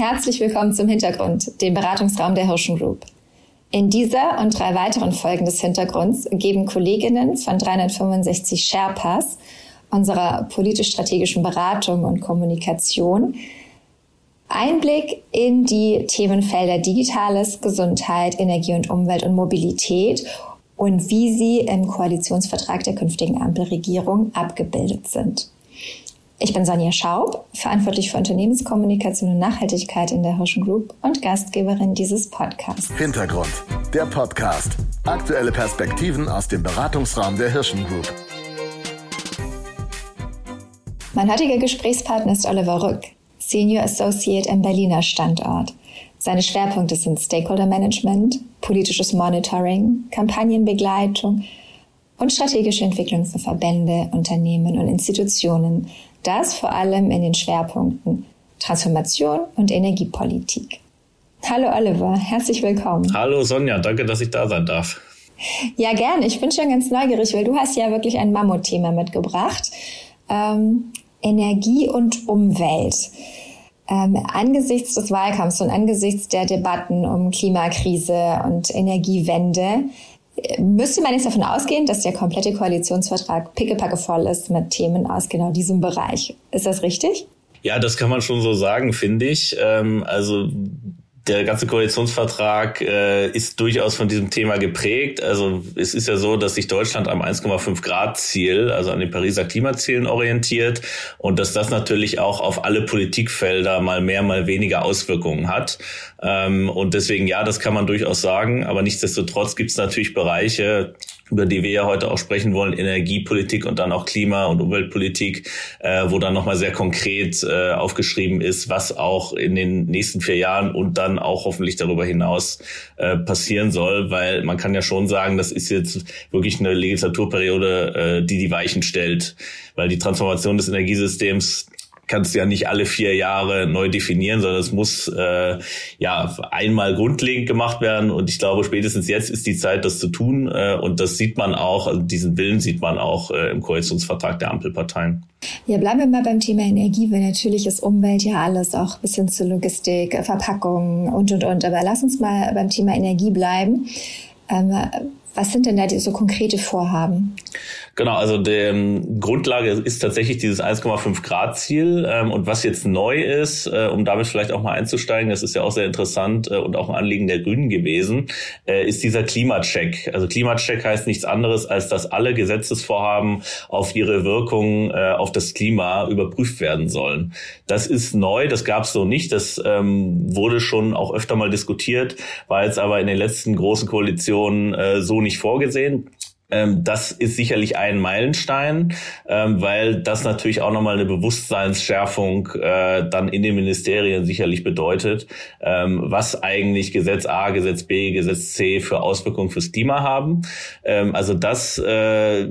Herzlich willkommen zum Hintergrund, dem Beratungsraum der Hirschen Group. In dieser und drei weiteren Folgen des Hintergrunds geben Kolleginnen von 365 Sherpas unserer politisch-strategischen Beratung und Kommunikation Einblick in die Themenfelder Digitales, Gesundheit, Energie und Umwelt und Mobilität und wie sie im Koalitionsvertrag der künftigen Ampelregierung abgebildet sind. Ich bin Sonja Schaub, verantwortlich für Unternehmenskommunikation und Nachhaltigkeit in der Hirschen Group und Gastgeberin dieses Podcasts. Hintergrund, der Podcast. Aktuelle Perspektiven aus dem Beratungsraum der Hirschen Group. Mein heutiger Gesprächspartner ist Oliver Rück, Senior Associate im Berliner Standort. Seine Schwerpunkte sind Stakeholder Management, politisches Monitoring, Kampagnenbegleitung und strategische Entwicklung für Verbände, Unternehmen und Institutionen das vor allem in den Schwerpunkten Transformation und Energiepolitik. Hallo Oliver, herzlich willkommen. Hallo Sonja, danke, dass ich da sein darf. Ja, gerne. Ich bin schon ganz neugierig, weil du hast ja wirklich ein Mammutthema mitgebracht. Ähm, Energie und Umwelt. Ähm, angesichts des Wahlkampfs und angesichts der Debatten um Klimakrise und Energiewende müsste man jetzt davon ausgehen, dass der komplette Koalitionsvertrag pickepacke voll ist mit Themen aus genau diesem Bereich. Ist das richtig? Ja, das kann man schon so sagen, finde ich. Ähm, also der ganze Koalitionsvertrag äh, ist durchaus von diesem Thema geprägt. Also es ist ja so, dass sich Deutschland am 1,5 Grad Ziel, also an den Pariser Klimazielen orientiert und dass das natürlich auch auf alle Politikfelder mal mehr, mal weniger Auswirkungen hat. Ähm, und deswegen ja, das kann man durchaus sagen. Aber nichtsdestotrotz gibt es natürlich Bereiche, über die wir ja heute auch sprechen wollen, Energiepolitik und dann auch Klima- und Umweltpolitik, äh, wo dann nochmal sehr konkret äh, aufgeschrieben ist, was auch in den nächsten vier Jahren und dann auch hoffentlich darüber hinaus äh, passieren soll, weil man kann ja schon sagen, das ist jetzt wirklich eine Legislaturperiode, äh, die die Weichen stellt, weil die Transformation des Energiesystems kannst ja nicht alle vier Jahre neu definieren, sondern es muss äh, ja einmal grundlegend gemacht werden. Und ich glaube, spätestens jetzt ist die Zeit, das zu tun. Äh, und das sieht man auch, also diesen Willen sieht man auch äh, im Koalitionsvertrag der Ampelparteien. Ja, bleiben wir mal beim Thema Energie, weil natürlich ist Umwelt ja alles, auch bis hin zu Logistik, Verpackung und, und, und. Aber lass uns mal beim Thema Energie bleiben. Ähm, was sind denn da so konkrete Vorhaben? Genau, also ähm, Grundlage ist tatsächlich dieses 1,5 Grad Ziel. Ähm, und was jetzt neu ist, äh, um damit vielleicht auch mal einzusteigen, das ist ja auch sehr interessant äh, und auch ein Anliegen der Grünen gewesen, äh, ist dieser Klimacheck. Also Klimacheck heißt nichts anderes, als dass alle Gesetzesvorhaben auf ihre Wirkung äh, auf das Klima überprüft werden sollen. Das ist neu, das gab es so nicht. Das ähm, wurde schon auch öfter mal diskutiert, war jetzt aber in den letzten großen Koalitionen äh, nicht vorgesehen. Ähm, das ist sicherlich ein Meilenstein, ähm, weil das natürlich auch nochmal eine Bewusstseinsschärfung äh, dann in den Ministerien sicherlich bedeutet, ähm, was eigentlich Gesetz A, Gesetz B, Gesetz C für Auswirkungen fürs Klima haben. also das, äh,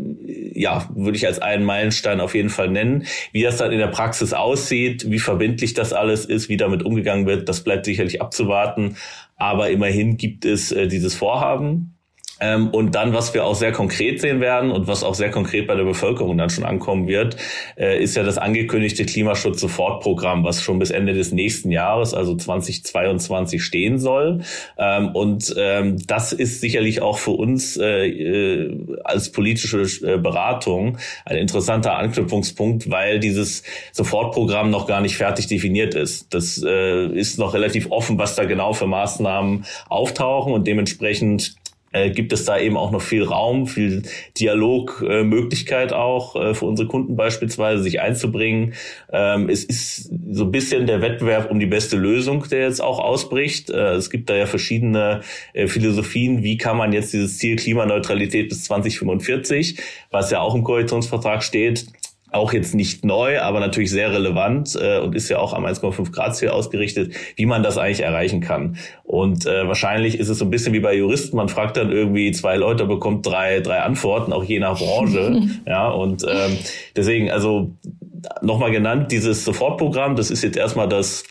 ja, würde ich als einen Meilenstein auf jeden Fall nennen. Wie das dann in der Praxis aussieht, wie verbindlich das alles ist, wie damit umgegangen wird, das bleibt sicherlich abzuwarten. Aber immerhin gibt es äh, dieses Vorhaben. Ähm, und dann, was wir auch sehr konkret sehen werden und was auch sehr konkret bei der Bevölkerung dann schon ankommen wird, äh, ist ja das angekündigte Klimaschutz-Sofortprogramm, was schon bis Ende des nächsten Jahres, also 2022, stehen soll. Ähm, und ähm, das ist sicherlich auch für uns äh, äh, als politische Beratung ein interessanter Anknüpfungspunkt, weil dieses Sofortprogramm noch gar nicht fertig definiert ist. Das ist noch relativ offen, was da genau für Maßnahmen auftauchen und dementsprechend äh, gibt es da eben auch noch viel Raum, viel Dialogmöglichkeit äh, auch äh, für unsere Kunden beispielsweise, sich einzubringen. Ähm, es ist so ein bisschen der Wettbewerb um die beste Lösung, der jetzt auch ausbricht. Äh, es gibt da ja verschiedene äh, Philosophien. Wie kann man jetzt dieses Ziel Klimaneutralität bis 2045, was ja auch im Koalitionsvertrag steht, auch jetzt nicht neu, aber natürlich sehr relevant äh, und ist ja auch am 1,5 Grad Ziel ausgerichtet, wie man das eigentlich erreichen kann. Und äh, wahrscheinlich ist es so ein bisschen wie bei Juristen, man fragt dann irgendwie zwei Leute, bekommt drei, drei Antworten, auch je nach Branche. ja, und ähm, deswegen, also nochmal genannt, dieses Sofortprogramm, das ist jetzt erstmal das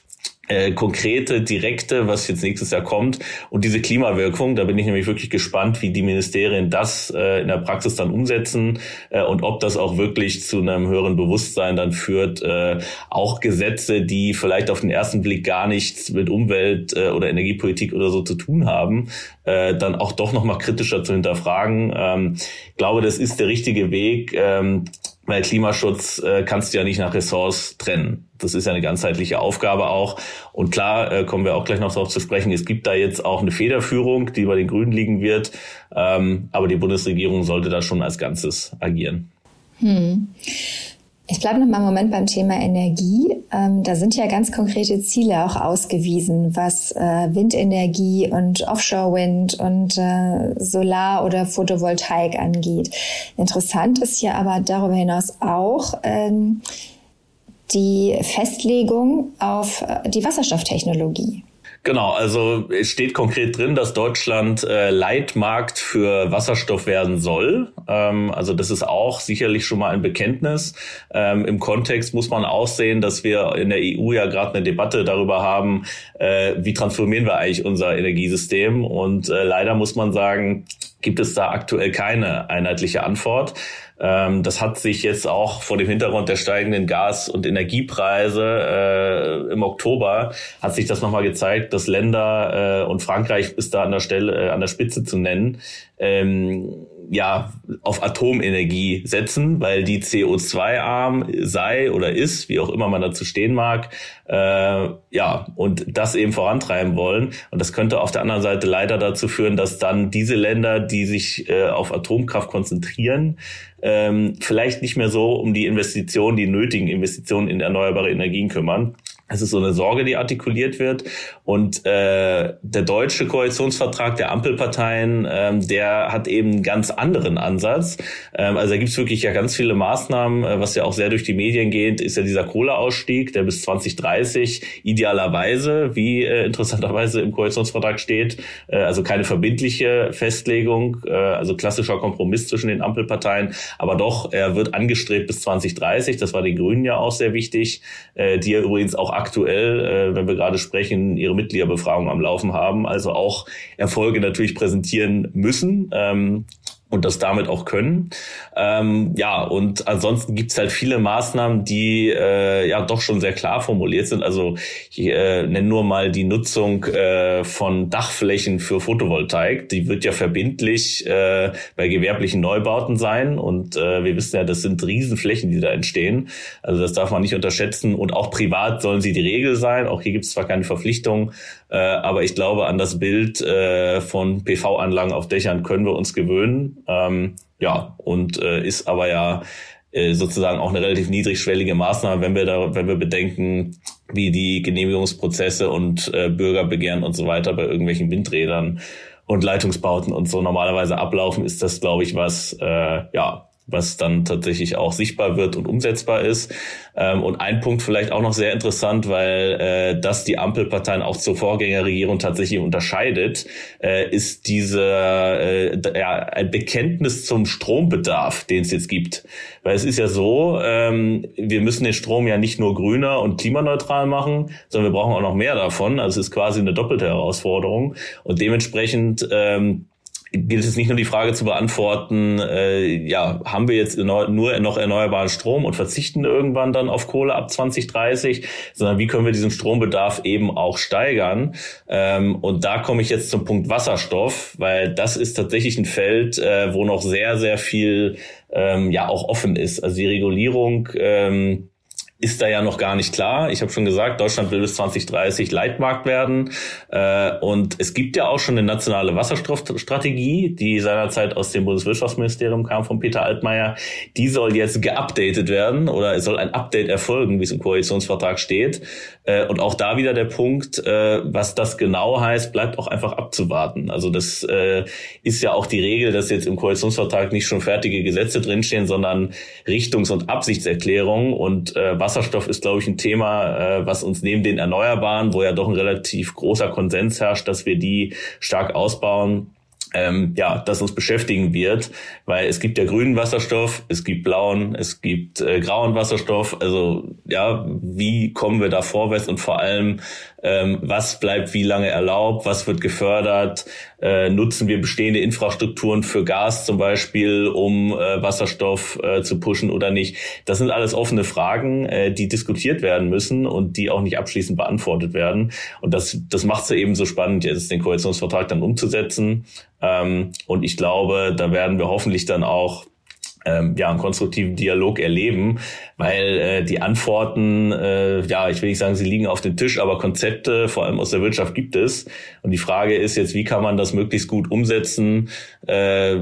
äh, konkrete, direkte, was jetzt nächstes Jahr kommt und diese Klimawirkung. Da bin ich nämlich wirklich gespannt, wie die Ministerien das äh, in der Praxis dann umsetzen äh, und ob das auch wirklich zu einem höheren Bewusstsein dann führt. Äh, auch Gesetze, die vielleicht auf den ersten Blick gar nichts mit Umwelt äh, oder Energiepolitik oder so zu tun haben, äh, dann auch doch nochmal kritischer zu hinterfragen. Ähm, ich glaube, das ist der richtige Weg. Ähm, weil Klimaschutz äh, kannst du ja nicht nach Ressorts trennen. Das ist ja eine ganzheitliche Aufgabe auch. Und klar, äh, kommen wir auch gleich noch darauf zu sprechen, es gibt da jetzt auch eine Federführung, die bei den Grünen liegen wird. Ähm, aber die Bundesregierung sollte da schon als Ganzes agieren. Hm. Ich bleibe noch mal einen Moment beim Thema Energie. Ähm, da sind ja ganz konkrete Ziele auch ausgewiesen, was äh, Windenergie und Offshore-Wind und äh, Solar- oder Photovoltaik angeht. Interessant ist ja aber darüber hinaus auch ähm, die Festlegung auf äh, die Wasserstofftechnologie. Genau, also es steht konkret drin, dass Deutschland äh, Leitmarkt für Wasserstoff werden soll. Ähm, also das ist auch sicherlich schon mal ein Bekenntnis. Ähm, Im Kontext muss man auch sehen, dass wir in der EU ja gerade eine Debatte darüber haben, äh, wie transformieren wir eigentlich unser Energiesystem. Und äh, leider muss man sagen, gibt es da aktuell keine einheitliche Antwort. Ähm, das hat sich jetzt auch vor dem Hintergrund der steigenden Gas- und Energiepreise äh, im Oktober hat sich das nochmal gezeigt, dass Länder äh, und Frankreich ist da an der Stelle äh, an der Spitze zu nennen. Ja auf Atomenergie setzen, weil die CO2-arm sei oder ist, wie auch immer man dazu stehen mag, äh, ja und das eben vorantreiben wollen. Und das könnte auf der anderen Seite leider dazu führen, dass dann diese Länder, die sich äh, auf Atomkraft konzentrieren, ähm, vielleicht nicht mehr so um die Investitionen, die nötigen Investitionen in erneuerbare Energien kümmern. Es ist so eine Sorge, die artikuliert wird. Und äh, der deutsche Koalitionsvertrag der Ampelparteien, ähm, der hat eben einen ganz anderen Ansatz. Ähm, also da gibt es wirklich ja ganz viele Maßnahmen, äh, was ja auch sehr durch die Medien geht, ist ja dieser Kohleausstieg, der bis 2030 idealerweise, wie äh, interessanterweise im Koalitionsvertrag steht, äh, also keine verbindliche Festlegung, äh, also klassischer Kompromiss zwischen den Ampelparteien, aber doch, er wird angestrebt bis 2030. Das war den Grünen ja auch sehr wichtig, äh, die ja übrigens auch aktuell, äh, wenn wir gerade sprechen, ihre Mitgliederbefragung am Laufen haben, also auch Erfolge natürlich präsentieren müssen. Ähm, und das damit auch können. Ähm, ja, und ansonsten gibt's halt viele Maßnahmen, die äh, ja doch schon sehr klar formuliert sind. Also ich äh, nenne nur mal die Nutzung äh, von Dachflächen für Photovoltaik. Die wird ja verbindlich äh, bei gewerblichen Neubauten sein. Und äh, wir wissen ja, das sind Riesenflächen, die da entstehen. Also das darf man nicht unterschätzen. Und auch privat sollen sie die Regel sein. Auch hier gibt's zwar keine Verpflichtung, äh, aber ich glaube, an das Bild äh, von PV-Anlagen auf Dächern können wir uns gewöhnen. Ähm, ja, und äh, ist aber ja äh, sozusagen auch eine relativ niedrigschwellige Maßnahme, wenn wir da, wenn wir bedenken, wie die Genehmigungsprozesse und äh, Bürgerbegehren und so weiter bei irgendwelchen Windrädern und Leitungsbauten und so normalerweise ablaufen, ist das, glaube ich, was äh, ja was dann tatsächlich auch sichtbar wird und umsetzbar ist. Ähm, und ein Punkt vielleicht auch noch sehr interessant, weil äh, das die Ampelparteien auch zur Vorgängerregierung tatsächlich unterscheidet, äh, ist diese äh, ja, ein Bekenntnis zum Strombedarf, den es jetzt gibt. Weil es ist ja so, ähm, wir müssen den Strom ja nicht nur grüner und klimaneutral machen, sondern wir brauchen auch noch mehr davon. Also es ist quasi eine doppelte Herausforderung. Und dementsprechend ähm, gilt es nicht nur die Frage zu beantworten, äh, ja, haben wir jetzt nur noch erneuerbaren Strom und verzichten irgendwann dann auf Kohle ab 2030, sondern wie können wir diesen Strombedarf eben auch steigern? Ähm, und da komme ich jetzt zum Punkt Wasserstoff, weil das ist tatsächlich ein Feld, äh, wo noch sehr, sehr viel ähm, ja auch offen ist. Also die Regulierung ähm, ist da ja noch gar nicht klar. Ich habe schon gesagt, Deutschland will bis 2030 Leitmarkt werden. Äh, und es gibt ja auch schon eine nationale Wasserstoffstrategie, die seinerzeit aus dem Bundeswirtschaftsministerium kam von Peter Altmaier. Die soll jetzt geupdatet werden oder es soll ein Update erfolgen, wie es im Koalitionsvertrag steht. Äh, und auch da wieder der Punkt, äh, was das genau heißt, bleibt auch einfach abzuwarten. Also das ist ja auch die Regel, dass jetzt im Koalitionsvertrag nicht schon fertige Gesetze drinstehen, sondern Richtungs- und Absichtserklärungen und Wasserstoff ist, glaube ich, ein Thema, äh, was uns neben den Erneuerbaren, wo ja doch ein relativ großer Konsens herrscht, dass wir die stark ausbauen, ähm, ja, das uns beschäftigen wird, weil es gibt ja grünen Wasserstoff, es gibt blauen, es gibt äh, grauen Wasserstoff. Also ja, wie kommen wir da vorwärts und vor allem ähm, was bleibt wie lange erlaubt, was wird gefördert, äh, nutzen wir bestehende Infrastrukturen für Gas zum Beispiel, um äh, Wasserstoff äh, zu pushen oder nicht. Das sind alles offene Fragen, äh, die diskutiert werden müssen und die auch nicht abschließend beantwortet werden. Und das, das macht es ja eben so spannend, jetzt den Koalitionsvertrag dann umzusetzen. Ähm, und ich glaube, da werden wir hoffentlich dann auch ähm, ja, einen konstruktiven Dialog erleben, weil äh, die Antworten, äh, ja, ich will nicht sagen, sie liegen auf dem Tisch, aber Konzepte, vor allem aus der Wirtschaft, gibt es. Und die Frage ist jetzt, wie kann man das möglichst gut umsetzen, äh,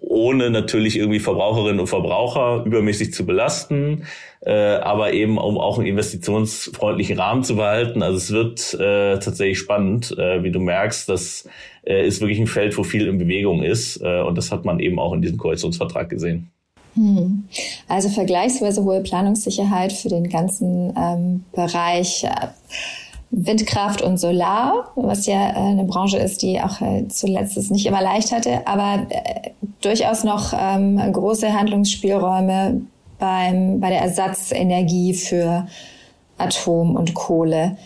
ohne natürlich irgendwie Verbraucherinnen und Verbraucher übermäßig zu belasten, äh, aber eben um auch einen investitionsfreundlichen Rahmen zu behalten. Also es wird äh, tatsächlich spannend, äh, wie du merkst, das äh, ist wirklich ein Feld, wo viel in Bewegung ist. Äh, und das hat man eben auch in diesem Koalitionsvertrag gesehen. Hm. Also vergleichsweise hohe Planungssicherheit für den ganzen ähm, Bereich. Äh, Windkraft und Solar, was ja äh, eine Branche ist, die auch äh, zuletzt es nicht immer leicht hatte, aber äh, durchaus noch ähm, große Handlungsspielräume beim, bei der Ersatzenergie für Atom und Kohle.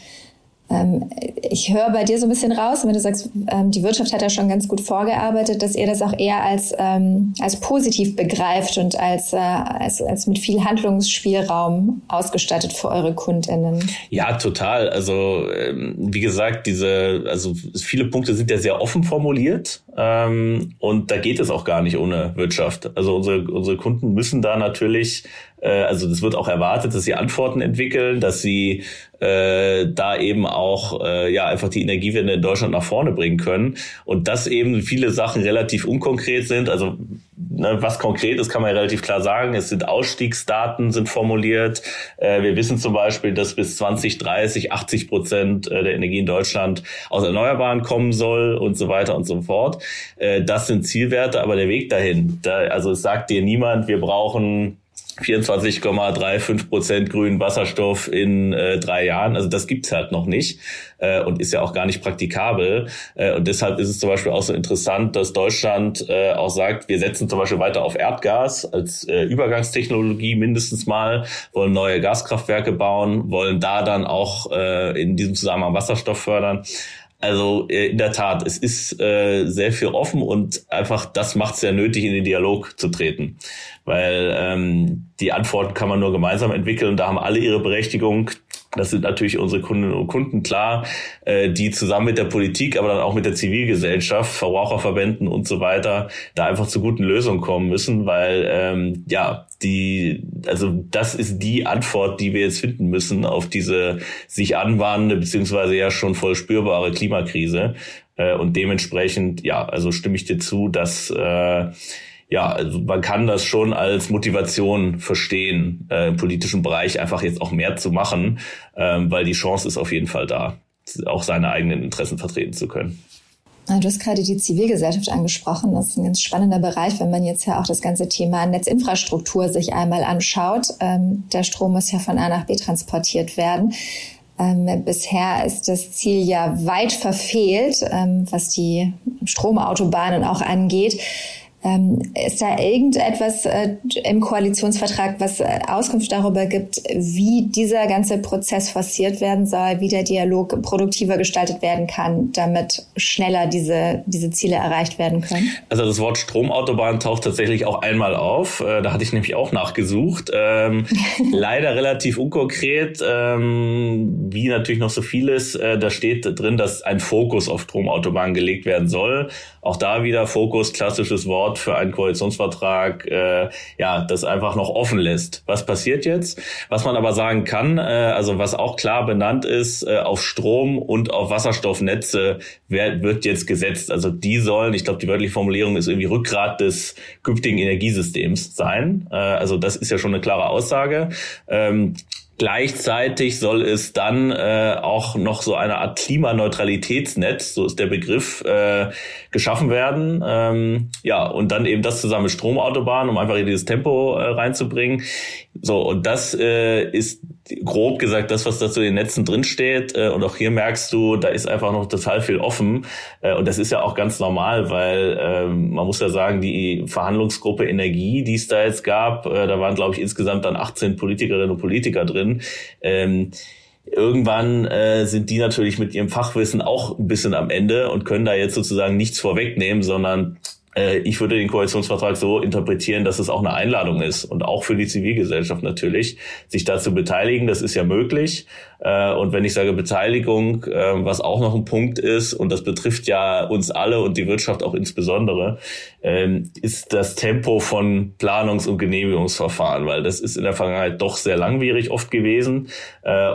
Ähm, ich höre bei dir so ein bisschen raus, wenn du sagst, ähm, die Wirtschaft hat ja schon ganz gut vorgearbeitet, dass ihr das auch eher als, ähm, als positiv begreift und als, äh, als, als mit viel Handlungsspielraum ausgestattet für eure KundInnen. Ja, total. Also wie gesagt, diese, also viele Punkte sind ja sehr offen formuliert und da geht es auch gar nicht ohne Wirtschaft. Also unsere, unsere Kunden müssen da natürlich äh, also das wird auch erwartet, dass sie Antworten entwickeln, dass sie äh, da eben auch äh, ja einfach die Energiewende in Deutschland nach vorne bringen können und dass eben viele Sachen relativ unkonkret sind. Also ne, was konkret ist, kann man ja relativ klar sagen. Es sind Ausstiegsdaten sind formuliert. Äh, wir wissen zum Beispiel, dass bis 2030 80 Prozent äh, der Energie in Deutschland aus Erneuerbaren kommen soll und so weiter und so fort. Äh, das sind Zielwerte, aber der Weg dahin, da, also es sagt dir niemand, wir brauchen 24,35 Prozent grünen Wasserstoff in äh, drei Jahren. Also das gibt's halt noch nicht äh, und ist ja auch gar nicht praktikabel. Äh, und deshalb ist es zum Beispiel auch so interessant, dass Deutschland äh, auch sagt, wir setzen zum Beispiel weiter auf Erdgas als äh, Übergangstechnologie mindestens mal, wollen neue Gaskraftwerke bauen, wollen da dann auch äh, in diesem Zusammenhang Wasserstoff fördern. Also äh, in der Tat, es ist äh, sehr viel offen und einfach das macht es ja nötig, in den Dialog zu treten. Weil ähm, die Antworten kann man nur gemeinsam entwickeln und da haben alle ihre Berechtigung. Das sind natürlich unsere Kundinnen und Kunden klar, äh, die zusammen mit der Politik, aber dann auch mit der Zivilgesellschaft, Verbraucherverbänden und so weiter, da einfach zu guten Lösungen kommen müssen, weil ähm, ja die, also das ist die Antwort, die wir jetzt finden müssen auf diese sich anbahnende beziehungsweise ja schon voll spürbare Klimakrise. Äh, und dementsprechend, ja, also stimme ich dir zu, dass äh, ja, also man kann das schon als Motivation verstehen, äh, im politischen Bereich einfach jetzt auch mehr zu machen, ähm, weil die Chance ist auf jeden Fall da, auch seine eigenen Interessen vertreten zu können. Du hast gerade die Zivilgesellschaft angesprochen. Das ist ein ganz spannender Bereich, wenn man jetzt ja auch das ganze Thema Netzinfrastruktur sich einmal anschaut. Ähm, der Strom muss ja von A nach B transportiert werden. Ähm, bisher ist das Ziel ja weit verfehlt, ähm, was die Stromautobahnen auch angeht. Ähm, ist da irgendetwas äh, im Koalitionsvertrag, was äh, Auskunft darüber gibt, wie dieser ganze Prozess forciert werden soll, wie der Dialog produktiver gestaltet werden kann, damit schneller diese, diese Ziele erreicht werden können? Also das Wort Stromautobahn taucht tatsächlich auch einmal auf. Äh, da hatte ich nämlich auch nachgesucht. Ähm, leider relativ unkonkret, ähm, wie natürlich noch so vieles. Äh, da steht drin, dass ein Fokus auf Stromautobahnen gelegt werden soll. Auch da wieder Fokus, klassisches Wort für einen Koalitionsvertrag, äh, ja, das einfach noch offen lässt. Was passiert jetzt? Was man aber sagen kann, äh, also was auch klar benannt ist, äh, auf Strom und auf Wasserstoffnetze wird, wird jetzt gesetzt. Also die sollen, ich glaube, die wörtliche Formulierung ist irgendwie Rückgrat des künftigen Energiesystems sein. Äh, also das ist ja schon eine klare Aussage. Ähm, Gleichzeitig soll es dann äh, auch noch so eine Art Klimaneutralitätsnetz, so ist der Begriff, äh, geschaffen werden. Ähm, ja, und dann eben das zusammen mit Stromautobahnen, um einfach in dieses Tempo äh, reinzubringen. So, und das äh, ist grob gesagt das, was da zu den Netzen drinsteht. Äh, und auch hier merkst du, da ist einfach noch total viel offen. Äh, und das ist ja auch ganz normal, weil äh, man muss ja sagen, die Verhandlungsgruppe Energie, die es da jetzt gab, äh, da waren, glaube ich, insgesamt dann 18 Politikerinnen und Politiker drin. Ähm, irgendwann äh, sind die natürlich mit ihrem Fachwissen auch ein bisschen am Ende und können da jetzt sozusagen nichts vorwegnehmen, sondern ich würde den Koalitionsvertrag so interpretieren, dass es auch eine Einladung ist und auch für die Zivilgesellschaft natürlich, sich dazu beteiligen. Das ist ja möglich. Äh, und wenn ich sage Beteiligung, äh, was auch noch ein Punkt ist, und das betrifft ja uns alle und die Wirtschaft auch insbesondere, ähm, ist das Tempo von Planungs- und Genehmigungsverfahren, weil das ist in der Vergangenheit doch sehr langwierig oft gewesen.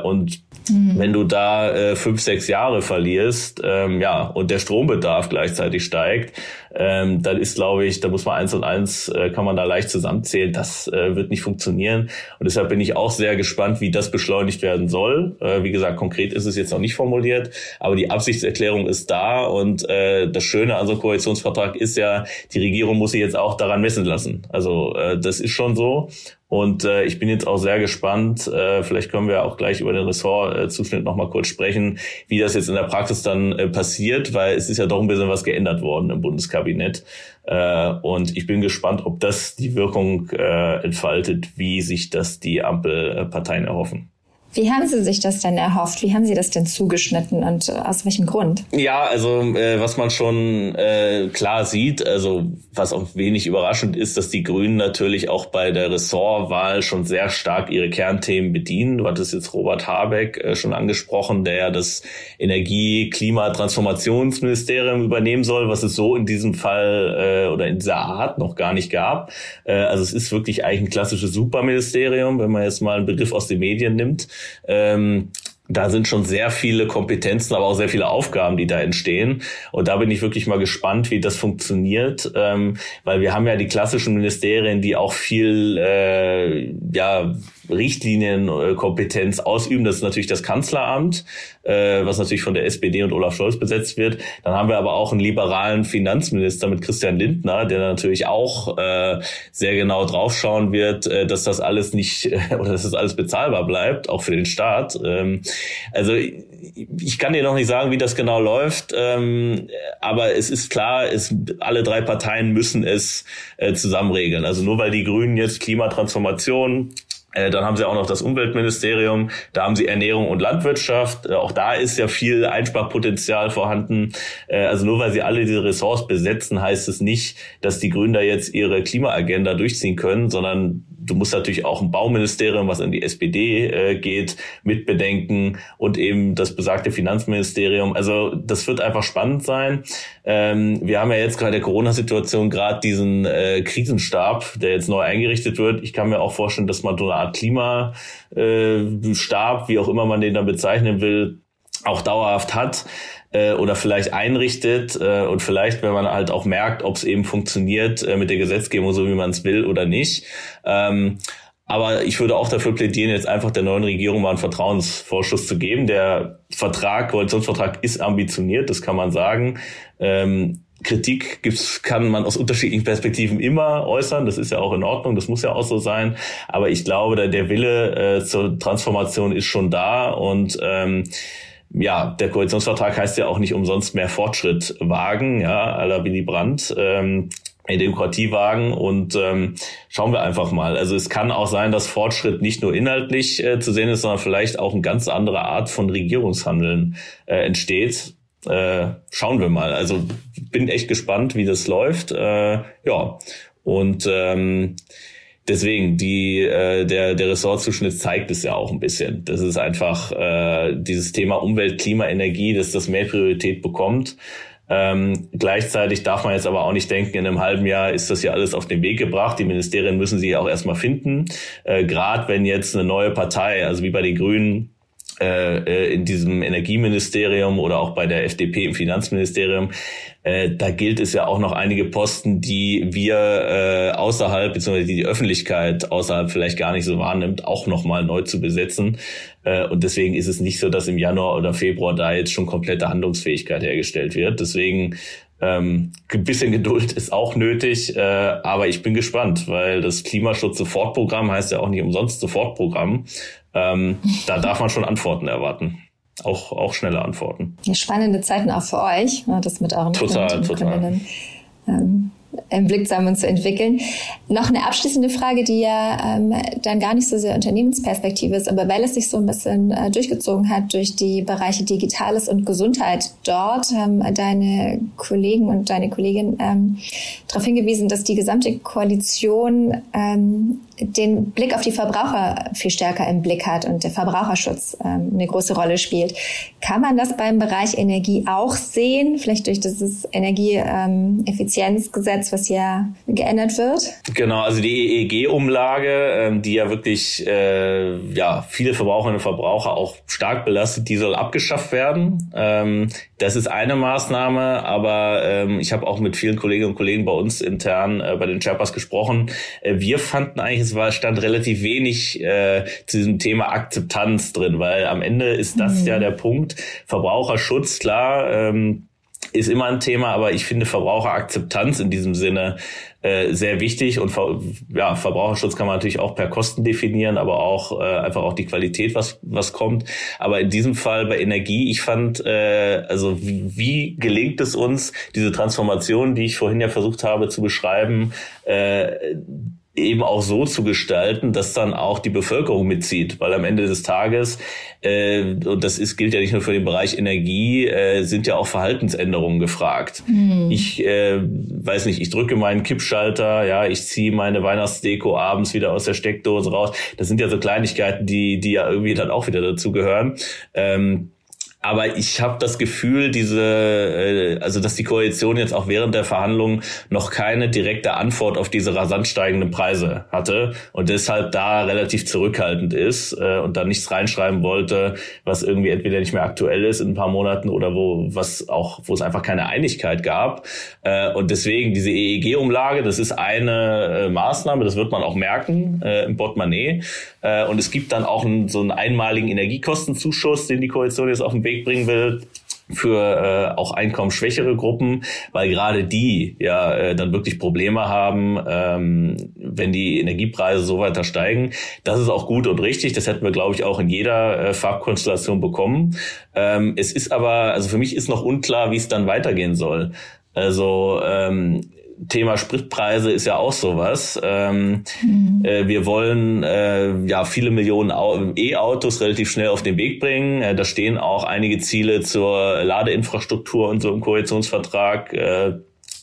Und mhm. wenn du da fünf, sechs Jahre verlierst, ähm, ja, und der Strombedarf gleichzeitig steigt, ähm, dann ist, glaube ich, da muss man eins und eins, äh, kann man da leicht zusammenzählen. Das äh, wird nicht funktionieren. Und deshalb bin ich auch sehr gespannt, wie das beschleunigt werden soll. Äh, wie gesagt, konkret ist es jetzt noch nicht formuliert, aber die Absichtserklärung ist da. Und äh, das Schöne an so einem Koalitionsvertrag ist ja, die Regierung muss sich jetzt auch daran messen lassen. Also äh, das ist schon so. Und äh, ich bin jetzt auch sehr gespannt, äh, vielleicht können wir auch gleich über den Ressortzuschnitt äh, nochmal kurz sprechen, wie das jetzt in der Praxis dann äh, passiert, weil es ist ja doch ein bisschen was geändert worden im Bundeskabinett. Äh, und ich bin gespannt, ob das die Wirkung äh, entfaltet, wie sich das die Ampelparteien erhoffen. Wie haben Sie sich das denn erhofft? Wie haben Sie das denn zugeschnitten und äh, aus welchem Grund? Ja, also äh, was man schon äh, klar sieht, also was auch wenig überraschend ist, dass die Grünen natürlich auch bei der Ressortwahl schon sehr stark ihre Kernthemen bedienen. Du hattest jetzt Robert Habeck äh, schon angesprochen, der ja das Energie-, Klima-, Transformationsministerium übernehmen soll, was es so in diesem Fall äh, oder in dieser Art noch gar nicht gab. Äh, also es ist wirklich eigentlich ein klassisches Superministerium, wenn man jetzt mal einen Begriff aus den Medien nimmt. Ähm, da sind schon sehr viele Kompetenzen, aber auch sehr viele Aufgaben, die da entstehen. Und da bin ich wirklich mal gespannt, wie das funktioniert, ähm, weil wir haben ja die klassischen Ministerien, die auch viel äh, ja Richtlinienkompetenz ausüben. Das ist natürlich das Kanzleramt, äh, was natürlich von der SPD und Olaf Scholz besetzt wird. Dann haben wir aber auch einen liberalen Finanzminister mit Christian Lindner, der natürlich auch äh, sehr genau draufschauen wird, äh, dass das alles nicht oder dass das alles bezahlbar bleibt, auch für den Staat. Ähm, also ich kann dir noch nicht sagen, wie das genau läuft, ähm, aber es ist klar, es, alle drei Parteien müssen es äh, zusammen regeln. Also nur weil die Grünen jetzt Klimatransformation äh, dann haben sie auch noch das Umweltministerium, da haben sie Ernährung und Landwirtschaft. Äh, auch da ist ja viel Einsparpotenzial vorhanden. Äh, also nur weil sie alle diese Ressorts besetzen, heißt es nicht, dass die Grünen da jetzt ihre Klimaagenda durchziehen können, sondern du musst natürlich auch ein Bauministerium, was in die SPD äh, geht, mitbedenken und eben das besagte Finanzministerium. Also das wird einfach spannend sein. Ähm, wir haben ja jetzt gerade der Corona-Situation gerade diesen äh, Krisenstab, der jetzt neu eingerichtet wird. Ich kann mir auch vorstellen, dass man so eine Art Klimastab, äh, wie auch immer man den dann bezeichnen will, auch dauerhaft hat äh, oder vielleicht einrichtet äh, und vielleicht, wenn man halt auch merkt, ob es eben funktioniert äh, mit der Gesetzgebung, so wie man es will oder nicht. Ähm, aber ich würde auch dafür plädieren, jetzt einfach der neuen Regierung mal einen Vertrauensvorschuss zu geben. Der Vertrag, Koalitionsvertrag ist ambitioniert, das kann man sagen. Ähm, Kritik gibt's, kann man aus unterschiedlichen Perspektiven immer äußern. Das ist ja auch in Ordnung, das muss ja auch so sein. Aber ich glaube, der, der Wille äh, zur Transformation ist schon da und ähm, ja, der Koalitionsvertrag heißt ja auch nicht umsonst mehr Fortschritt wagen, ja, la Willy Brandt. Ähm, Demokratie wagen und ähm, schauen wir einfach mal. Also es kann auch sein, dass Fortschritt nicht nur inhaltlich äh, zu sehen ist, sondern vielleicht auch eine ganz andere Art von Regierungshandeln äh, entsteht. Äh, schauen wir mal. Also bin echt gespannt, wie das läuft. Äh, ja und ähm, deswegen, die, äh, der, der Ressortzuschnitt zeigt es ja auch ein bisschen. Das ist einfach äh, dieses Thema Umwelt, Klima, Energie, dass das mehr Priorität bekommt. Ähm, gleichzeitig darf man jetzt aber auch nicht denken, in einem halben Jahr ist das ja alles auf den Weg gebracht. Die Ministerien müssen sich ja auch erstmal finden. Äh, Gerade wenn jetzt eine neue Partei, also wie bei den Grünen, in diesem Energieministerium oder auch bei der FDP im Finanzministerium, äh, da gilt es ja auch noch einige Posten, die wir äh, außerhalb, beziehungsweise die die Öffentlichkeit außerhalb vielleicht gar nicht so wahrnimmt, auch nochmal neu zu besetzen. Äh, und deswegen ist es nicht so, dass im Januar oder Februar da jetzt schon komplette Handlungsfähigkeit hergestellt wird. Deswegen ähm, ein bisschen Geduld ist auch nötig, äh, aber ich bin gespannt, weil das Klimaschutz-Sofortprogramm heißt ja auch nicht umsonst Sofortprogramm. Ähm, da darf man schon Antworten erwarten. Auch, auch schnelle Antworten. Spannende Zeiten auch für euch, ne, das mit euren total, total. Ähm, im Blick zu haben und zu entwickeln. Noch eine abschließende Frage, die ja ähm, dann gar nicht so sehr Unternehmensperspektive ist, aber weil es sich so ein bisschen äh, durchgezogen hat durch die Bereiche Digitales und Gesundheit dort, haben deine Kollegen und deine Kollegin ähm, darauf hingewiesen, dass die gesamte Koalition ähm, den Blick auf die Verbraucher viel stärker im Blick hat und der Verbraucherschutz ähm, eine große Rolle spielt. Kann man das beim Bereich Energie auch sehen? Vielleicht durch dieses Energieeffizienzgesetz, was ja geändert wird? Genau, also die EEG-Umlage, ähm, die ja wirklich äh, ja viele Verbraucherinnen und Verbraucher auch stark belastet, die soll abgeschafft werden. Ähm, das ist eine Maßnahme, aber ähm, ich habe auch mit vielen Kolleginnen und Kollegen bei uns intern äh, bei den Sherpas gesprochen. Äh, wir fanden eigentlich, es war stand relativ wenig äh, zu diesem Thema Akzeptanz drin, weil am Ende ist das mhm. ja der Punkt. Verbraucherschutz, klar. Ähm, ist immer ein Thema, aber ich finde Verbraucherakzeptanz in diesem Sinne äh, sehr wichtig und ja, Verbraucherschutz kann man natürlich auch per Kosten definieren, aber auch äh, einfach auch die Qualität, was was kommt. Aber in diesem Fall bei Energie, ich fand, äh, also wie, wie gelingt es uns, diese Transformation, die ich vorhin ja versucht habe zu beschreiben, äh, eben auch so zu gestalten, dass dann auch die Bevölkerung mitzieht, weil am Ende des Tages äh, und das ist gilt ja nicht nur für den Bereich Energie, äh, sind ja auch Verhaltensänderungen gefragt. Mhm. Ich äh, weiß nicht, ich drücke meinen Kippschalter, ja, ich ziehe meine Weihnachtsdeko abends wieder aus der Steckdose raus. Das sind ja so Kleinigkeiten, die die ja irgendwie dann auch wieder dazu gehören. Ähm, aber ich habe das Gefühl, diese, äh, also dass die Koalition jetzt auch während der Verhandlungen noch keine direkte Antwort auf diese rasant steigenden Preise hatte und deshalb da relativ zurückhaltend ist äh, und da nichts reinschreiben wollte, was irgendwie entweder nicht mehr aktuell ist in ein paar Monaten oder wo was auch, wo es einfach keine Einigkeit gab. Äh, und deswegen diese EEG-Umlage, das ist eine Maßnahme, das wird man auch merken im Portemonnaie. Und es gibt dann auch so einen einmaligen Energiekostenzuschuss, den die Koalition jetzt auf den Weg Weg bringen will für äh, auch einkommensschwächere Gruppen, weil gerade die ja äh, dann wirklich Probleme haben, ähm, wenn die Energiepreise so weiter steigen. Das ist auch gut und richtig. Das hätten wir, glaube ich, auch in jeder äh, Farbkonstellation bekommen. Ähm, es ist aber, also für mich ist noch unklar, wie es dann weitergehen soll. Also ähm, Thema Spritpreise ist ja auch sowas. Ähm, mhm. äh, wir wollen äh, ja viele Millionen E-Autos relativ schnell auf den Weg bringen. Äh, da stehen auch einige Ziele zur Ladeinfrastruktur und so im Koalitionsvertrag.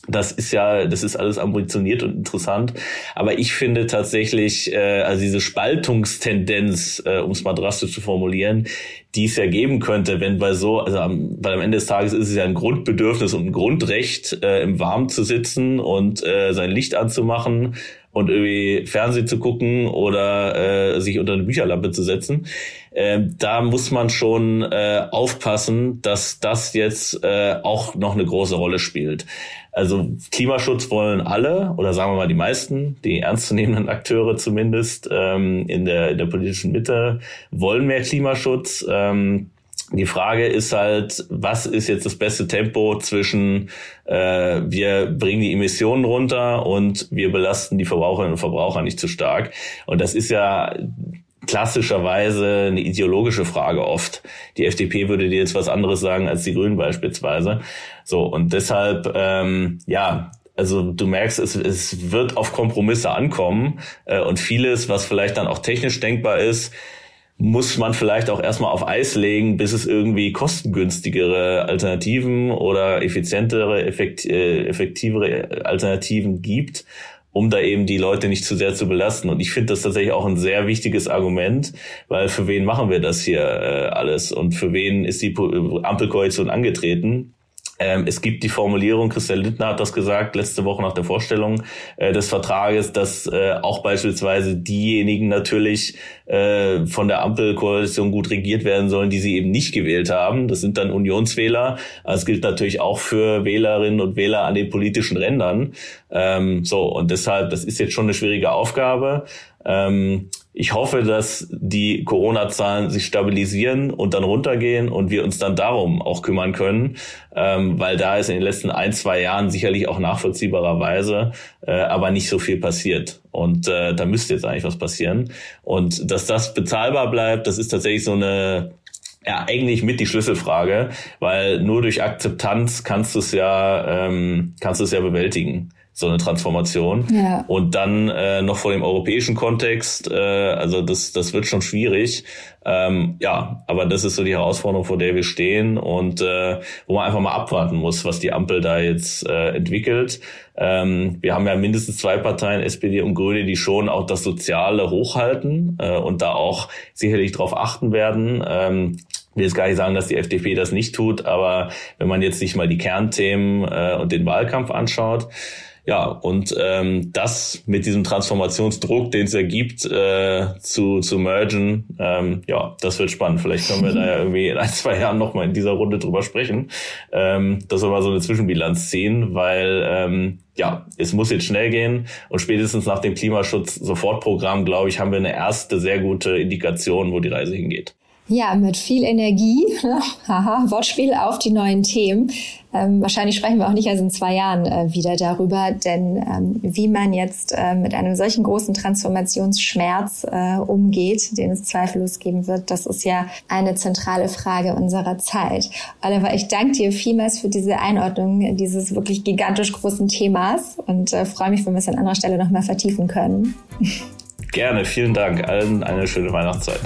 Das ist ja, das ist alles ambitioniert und interessant. Aber ich finde tatsächlich, äh, also diese Spaltungstendenz, äh, um es mal drastisch zu formulieren, die es ja geben könnte, wenn bei so, also am, weil am Ende des Tages ist es ja ein Grundbedürfnis und ein Grundrecht, äh, im Warmen zu sitzen und äh, sein Licht anzumachen und irgendwie Fernsehen zu gucken oder äh, sich unter eine Bücherlampe zu setzen. Äh, da muss man schon äh, aufpassen, dass das jetzt äh, auch noch eine große Rolle spielt. Also Klimaschutz wollen alle oder sagen wir mal die meisten, die ernstzunehmenden Akteure zumindest ähm, in, der, in der politischen Mitte wollen mehr Klimaschutz. Ähm, die Frage ist halt, was ist jetzt das beste Tempo zwischen äh, wir bringen die Emissionen runter und wir belasten die Verbraucherinnen und Verbraucher nicht zu stark. Und das ist ja klassischerweise eine ideologische Frage oft. Die FDP würde dir jetzt was anderes sagen als die Grünen beispielsweise. So und deshalb ähm, ja also du merkst, es, es wird auf Kompromisse ankommen äh, und vieles, was vielleicht dann auch technisch denkbar ist, muss man vielleicht auch erstmal auf Eis legen, bis es irgendwie kostengünstigere Alternativen oder effizientere, effekt, äh, effektivere Alternativen gibt, um da eben die Leute nicht zu sehr zu belasten. Und ich finde das tatsächlich auch ein sehr wichtiges Argument, weil für wen machen wir das hier äh, alles und für wen ist die Ampelkoalition angetreten? Ähm, es gibt die Formulierung, Christian Lindner hat das gesagt, letzte Woche nach der Vorstellung äh, des Vertrages, dass äh, auch beispielsweise diejenigen natürlich äh, von der Ampelkoalition gut regiert werden sollen, die sie eben nicht gewählt haben. Das sind dann Unionswähler. Das gilt natürlich auch für Wählerinnen und Wähler an den politischen Rändern. Ähm, so, und deshalb, das ist jetzt schon eine schwierige Aufgabe. Ähm, ich hoffe, dass die Corona-Zahlen sich stabilisieren und dann runtergehen und wir uns dann darum auch kümmern können, ähm, weil da ist in den letzten ein, zwei Jahren sicherlich auch nachvollziehbarerweise äh, aber nicht so viel passiert. Und äh, da müsste jetzt eigentlich was passieren. Und dass das bezahlbar bleibt, das ist tatsächlich so eine ja, eigentlich mit die Schlüsselfrage, weil nur durch Akzeptanz kannst du es ja, ähm, kannst du es ja bewältigen. So eine Transformation. Ja. Und dann äh, noch vor dem europäischen Kontext, äh, also das, das wird schon schwierig. Ähm, ja, aber das ist so die Herausforderung, vor der wir stehen und äh, wo man einfach mal abwarten muss, was die Ampel da jetzt äh, entwickelt. Ähm, wir haben ja mindestens zwei Parteien, SPD und Grüne, die schon auch das Soziale hochhalten äh, und da auch sicherlich darauf achten werden. Ähm, ich will jetzt gar nicht sagen, dass die FDP das nicht tut, aber wenn man jetzt sich mal die Kernthemen äh, und den Wahlkampf anschaut, ja, und ähm, das mit diesem Transformationsdruck, den es ja gibt, äh, zu, zu mergen, ähm, ja, das wird spannend. Vielleicht können wir da ja irgendwie in ein, zwei Jahren nochmal in dieser Runde drüber sprechen, ähm, dass wir mal so eine Zwischenbilanz ziehen, weil ähm, ja, es muss jetzt schnell gehen und spätestens nach dem Klimaschutz-Sofortprogramm, glaube ich, haben wir eine erste sehr gute Indikation, wo die Reise hingeht. Ja, mit viel Energie, haha, Wortspiel auf die neuen Themen. Ähm, wahrscheinlich sprechen wir auch nicht erst in zwei Jahren äh, wieder darüber, denn ähm, wie man jetzt äh, mit einem solchen großen Transformationsschmerz äh, umgeht, den es zweifellos geben wird, das ist ja eine zentrale Frage unserer Zeit. Oliver, ich danke dir vielmals für diese Einordnung dieses wirklich gigantisch großen Themas und äh, freue mich, wenn wir es an anderer Stelle nochmal vertiefen können. Gerne, vielen Dank. Allen eine schöne Weihnachtszeit.